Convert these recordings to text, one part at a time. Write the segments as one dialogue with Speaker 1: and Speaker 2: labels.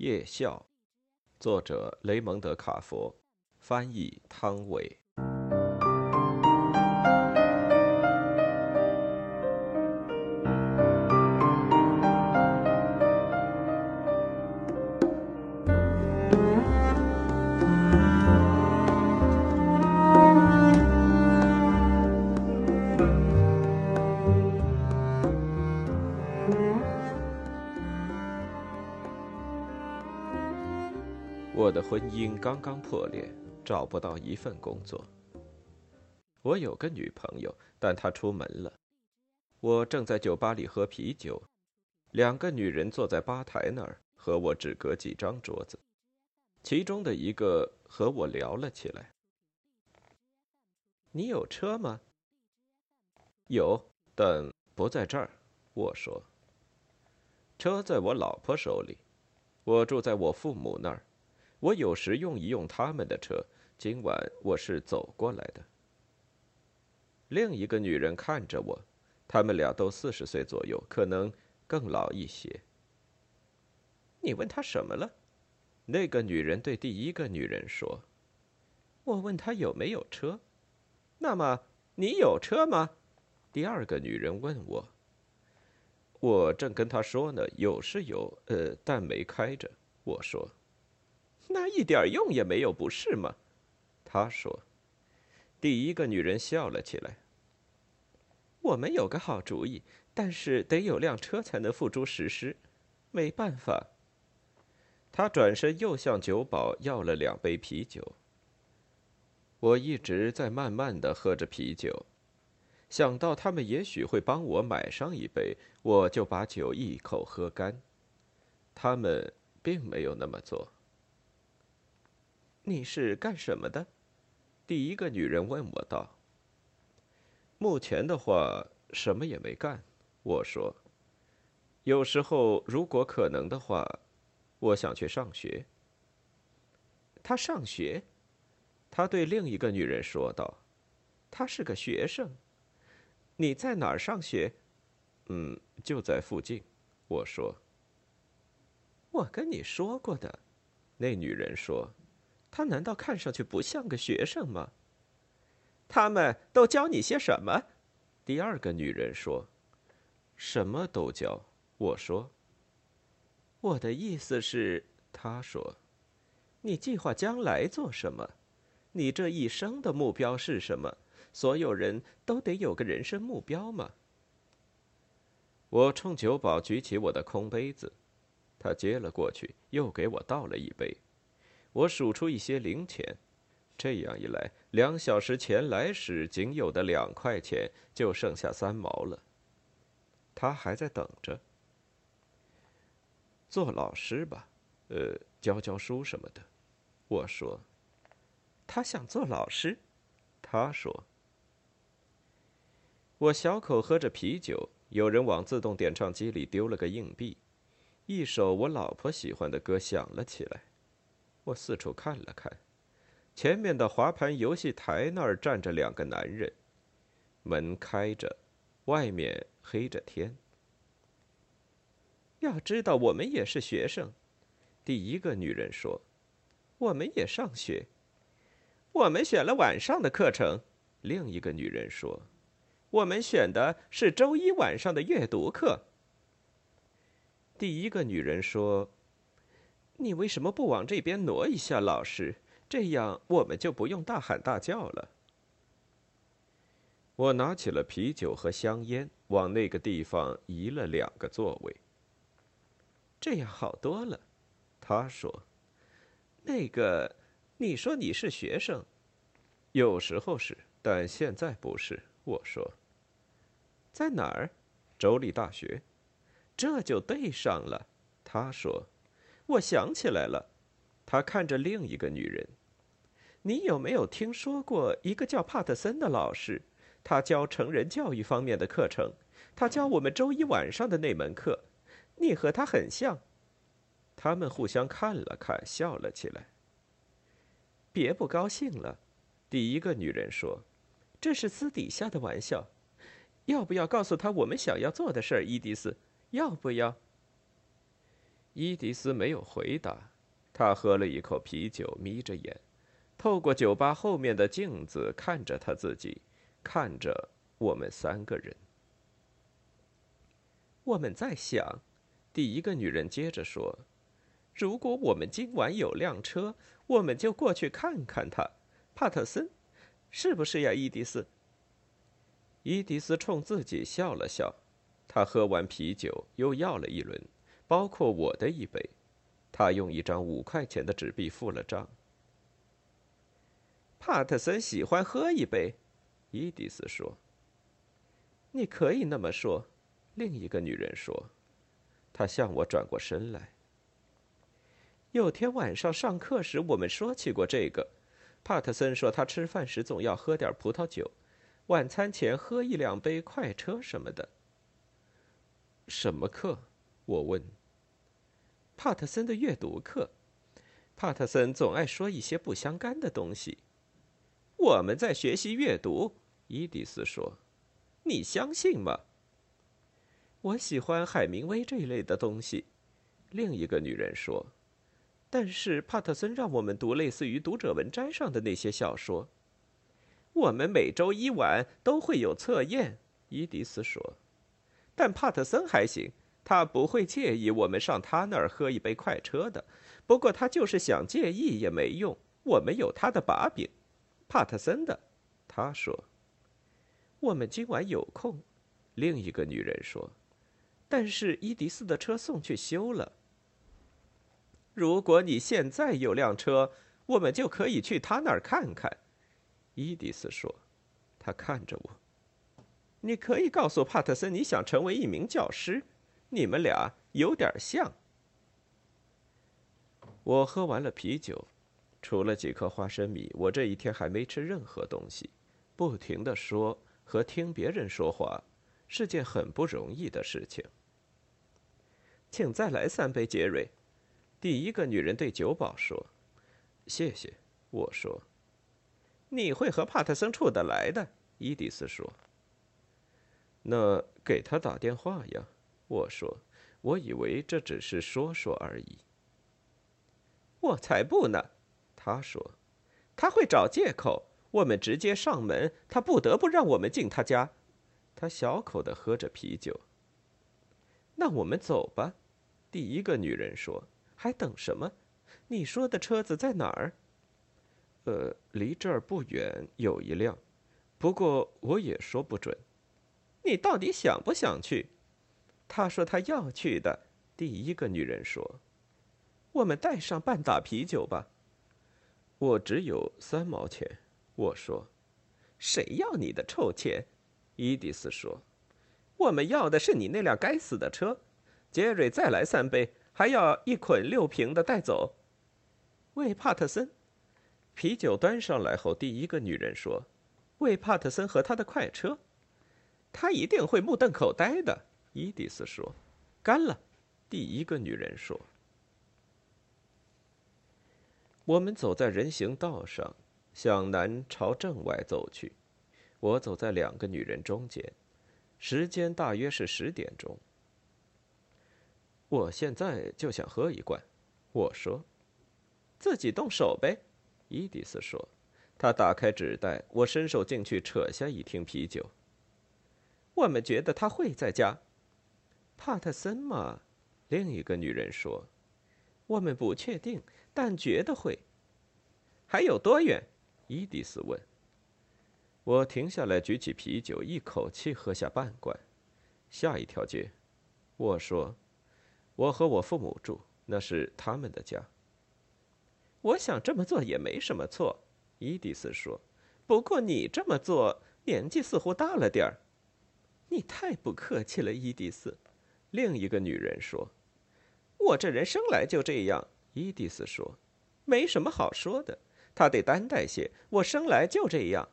Speaker 1: 夜校，作者雷蒙德·卡佛，翻译汤伟。我的婚姻刚刚破裂，找不到一份工作。我有个女朋友，但她出门了。我正在酒吧里喝啤酒，两个女人坐在吧台那儿，和我只隔几张桌子。其中的一个和我聊了起来：“你有车吗？”“有，但不在这儿。”我说。“车在我老婆手里。我住在我父母那儿。”我有时用一用他们的车。今晚我是走过来的。另一个女人看着我，他们俩都四十岁左右，可能更老一些。你问他什么了？那个女人对第一个女人说：“我问他有没有车。”那么你有车吗？第二个女人问我。我正跟他说呢，有是有，呃，但没开着。我说。那一点用也没有，不是吗？他说。第一个女人笑了起来。我们有个好主意，但是得有辆车才能付诸实施。没办法。他转身又向酒保要了两杯啤酒。我一直在慢慢的喝着啤酒，想到他们也许会帮我买上一杯，我就把酒一口喝干。他们并没有那么做。你是干什么的？第一个女人问我道。目前的话，什么也没干。我说。有时候，如果可能的话，我想去上学。他上学？他对另一个女人说道。他是个学生。你在哪儿上学？嗯，就在附近。我说。我跟你说过的，那女人说。他难道看上去不像个学生吗？他们都教你些什么？第二个女人说：“什么都教。”我说：“我的意思是，他说，你计划将来做什么？你这一生的目标是什么？所有人都得有个人生目标吗？”我冲酒保举起我的空杯子，他接了过去，又给我倒了一杯。我数出一些零钱，这样一来，两小时前来时仅有的两块钱就剩下三毛了。他还在等着。做老师吧，呃，教教书什么的。我说。他想做老师，他说。我小口喝着啤酒，有人往自动点唱机里丢了个硬币，一首我老婆喜欢的歌响了起来。我四处看了看，前面的滑盘游戏台那儿站着两个男人，门开着，外面黑着天。要知道，我们也是学生。第一个女人说：“我们也上学，我们选了晚上的课程。”另一个女人说：“我们选的是周一晚上的阅读课。”第一个女人说。你为什么不往这边挪一下，老师？这样我们就不用大喊大叫了。我拿起了啤酒和香烟，往那个地方移了两个座位。这样好多了，他说。那个，你说你是学生，有时候是，但现在不是。我说。在哪儿？州立大学。这就对上了，他说。我想起来了，他看着另一个女人。你有没有听说过一个叫帕特森的老师？他教成人教育方面的课程，他教我们周一晚上的那门课。你和他很像。他们互相看了看，笑了起来。别不高兴了，第一个女人说：“这是私底下的玩笑。要不要告诉他我们想要做的事儿，伊迪丝？要不要？”伊迪丝没有回答，他喝了一口啤酒，眯着眼，透过酒吧后面的镜子看着他自己，看着我们三个人。我们在想，第一个女人接着说：“如果我们今晚有辆车，我们就过去看看他，帕特森，是不是呀，伊迪丝？”伊迪丝冲自己笑了笑，他喝完啤酒又要了一轮。包括我的一杯，他用一张五块钱的纸币付了账。帕特森喜欢喝一杯，伊迪丝说。你可以那么说，另一个女人说。她向我转过身来。有天晚上上课时，我们说起过这个。帕特森说他吃饭时总要喝点葡萄酒，晚餐前喝一两杯快车什么的。什么课？我问。帕特森的阅读课，帕特森总爱说一些不相干的东西。我们在学习阅读，伊迪丝说：“你相信吗？”我喜欢海明威这一类的东西，另一个女人说。但是帕特森让我们读类似于《读者文摘》上的那些小说。我们每周一晚都会有测验，伊迪丝说。但帕特森还行。他不会介意我们上他那儿喝一杯快车的，不过他就是想介意也没用。我们有他的把柄，帕特森的。他说：“我们今晚有空。”另一个女人说：“但是伊迪丝的车送去修了。如果你现在有辆车，我们就可以去他那儿看看。”伊迪丝说：“他看着我。你可以告诉帕特森你想成为一名教师。”你们俩有点像。我喝完了啤酒，除了几颗花生米，我这一天还没吃任何东西。不停的说和听别人说话，是件很不容易的事情。请再来三杯，杰瑞。第一个女人对酒保说：“谢谢。”我说：“你会和帕特森处得来的。”伊迪丝说：“那给他打电话呀。”我说：“我以为这只是说说而已。”我才不呢！他说：“他会找借口。我们直接上门，他不得不让我们进他家。”他小口的喝着啤酒。那我们走吧。”第一个女人说。“还等什么？你说的车子在哪儿？”“呃，离这儿不远有一辆，不过我也说不准。”“你到底想不想去？”他说他要去的。第一个女人说：“我们带上半打啤酒吧。”我只有三毛钱。我说：“谁要你的臭钱？”伊迪丝说：“我们要的是你那辆该死的车。”杰瑞，再来三杯，还要一捆六瓶的带走。为帕特森。啤酒端上来后，第一个女人说：“为帕特森和他的快车，他一定会目瞪口呆的。”伊迪丝说：“干了。”第一个女人说：“我们走在人行道上，向南朝镇外走去。我走在两个女人中间，时间大约是十点钟。我现在就想喝一罐。”我说：“自己动手呗。”伊迪丝说：“他打开纸袋，我伸手进去扯下一听啤酒。我们觉得他会在家。”帕特森嘛，另一个女人说：“我们不确定，但觉得会。”还有多远？伊迪丝问。我停下来，举起啤酒，一口气喝下半罐。下一条街，我说：“我和我父母住，那是他们的家。”我想这么做也没什么错，伊迪丝说。不过你这么做，年纪似乎大了点儿。你太不客气了，伊迪丝。另一个女人说：“我这人生来就这样。”伊迪丝说：“没什么好说的，他得担待些。我生来就这样。”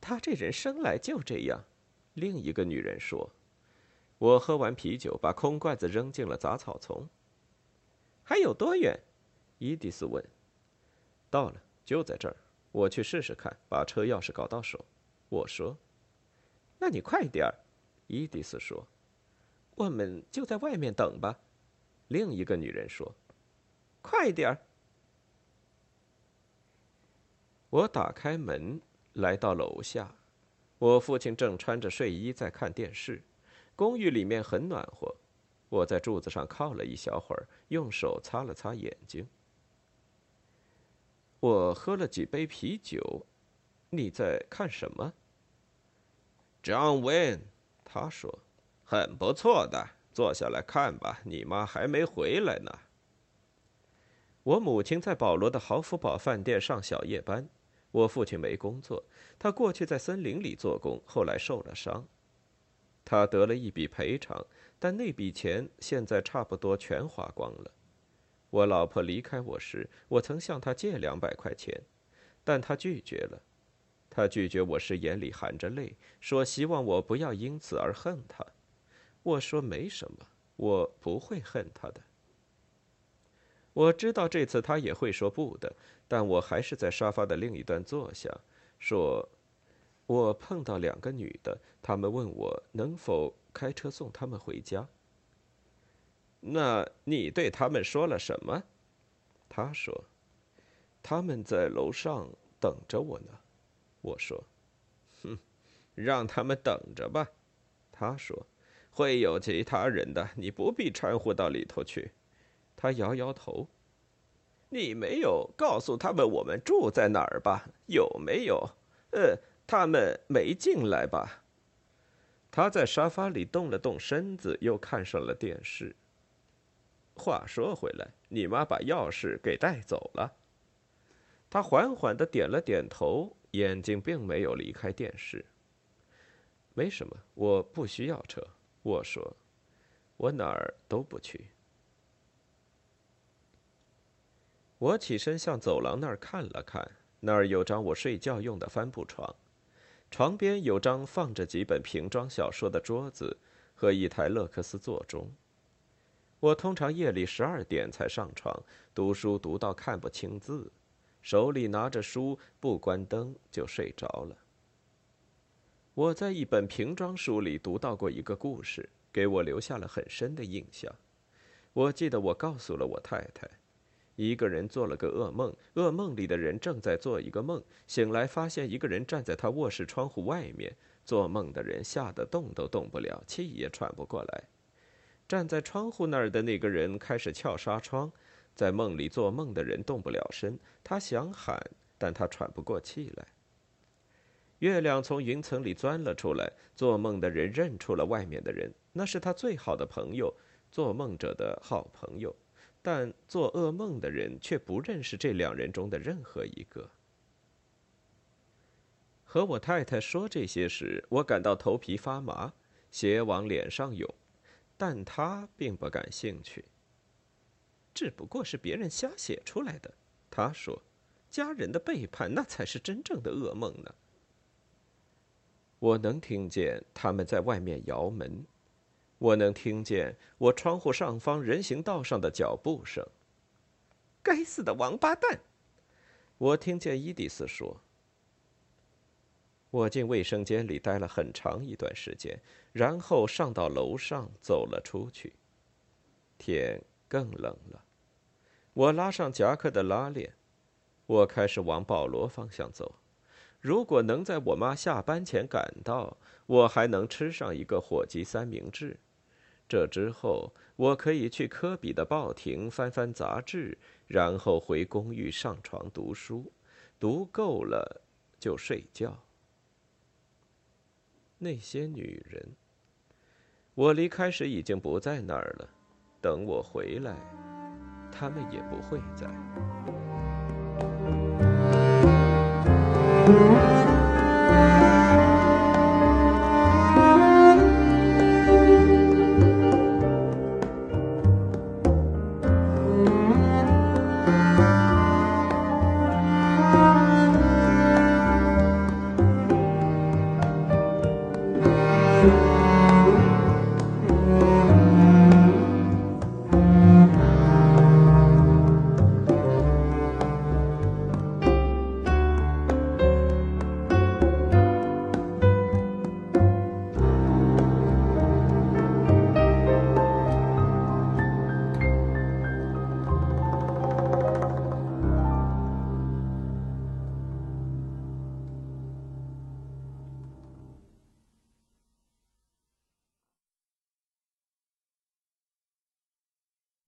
Speaker 1: 他这人生来就这样。另一个女人说：“我喝完啤酒，把空罐子扔进了杂草丛。”还有多远？伊迪丝问。“到了，就在这儿。我去试试看，把车钥匙搞到手。”我说。“那你快点儿。”伊迪丝说。我们就在外面等吧。另一个女人说：“快点儿！”我打开门，来到楼下。我父亲正穿着睡衣在看电视。公寓里面很暖和。我在柱子上靠了一小会儿，用手擦了擦眼睛。我喝了几杯啤酒。你在看什么
Speaker 2: ？John Wayne，他说：“很不错的，坐下来看吧。你妈还没回来呢。”
Speaker 1: 我母亲在保罗的豪福堡饭店上小夜班。我父亲没工作，他过去在森林里做工，后来受了伤。他得了一笔赔偿，但那笔钱现在差不多全花光了。我老婆离开我时，我曾向她借两百块钱，但她拒绝了。她拒绝我时眼里含着泪，说希望我不要因此而恨她。我说没什么，我不会恨他的。我知道这次他也会说不的，但我还是在沙发的另一端坐下，说：“我碰到两个女的，她们问我能否开车送她们回家。”
Speaker 2: 那你对他们说了什么？
Speaker 1: 他说：“他们在楼上等着我呢。”我说：“
Speaker 2: 哼，让他们等着吧。”
Speaker 1: 他说：“
Speaker 2: 会有其他人的，你不必掺和到里头去。”
Speaker 1: 他摇摇头。
Speaker 2: 你没有告诉他们我们住在哪儿吧？有没有？呃，他们没进来吧？
Speaker 1: 他在沙发里动了动身子，又看上了电视。
Speaker 2: 话说回来，你妈把钥匙给带走了。
Speaker 1: 他缓缓的点了点头，眼睛并没有离开电视。没什么，我不需要车。我说，我哪儿都不去。我起身向走廊那儿看了看，那儿有张我睡觉用的帆布床，床边有张放着几本瓶装小说的桌子和一台乐克斯座钟。我通常夜里十二点才上床读书，读到看不清字，手里拿着书不关灯就睡着了。我在一本瓶装书里读到过一个故事，给我留下了很深的印象。我记得我告诉了我太太。一个人做了个噩梦，噩梦里的人正在做一个梦，醒来发现一个人站在他卧室窗户外面。做梦的人吓得动都动不了，气也喘不过来。站在窗户那儿的那个人开始撬纱窗，在梦里做梦的人动不了身，他想喊，但他喘不过气来。月亮从云层里钻了出来，做梦的人认出了外面的人，那是他最好的朋友，做梦者的好朋友。但做噩梦的人却不认识这两人中的任何一个。和我太太说这些时，我感到头皮发麻，血往脸上涌，但她并不感兴趣。只不过是别人瞎写出来的，她说：“家人的背叛，那才是真正的噩梦呢。”我能听见他们在外面摇门。我能听见我窗户上方人行道上的脚步声。该死的王八蛋！我听见伊迪丝说。我进卫生间里待了很长一段时间，然后上到楼上走了出去。天更冷了，我拉上夹克的拉链，我开始往保罗方向走。如果能在我妈下班前赶到，我还能吃上一个火鸡三明治。这之后，我可以去科比的报亭翻翻杂志，然后回公寓上床读书，读够了就睡觉。那些女人，我离开时已经不在那儿了。等我回来，她们也不会在。Thank you.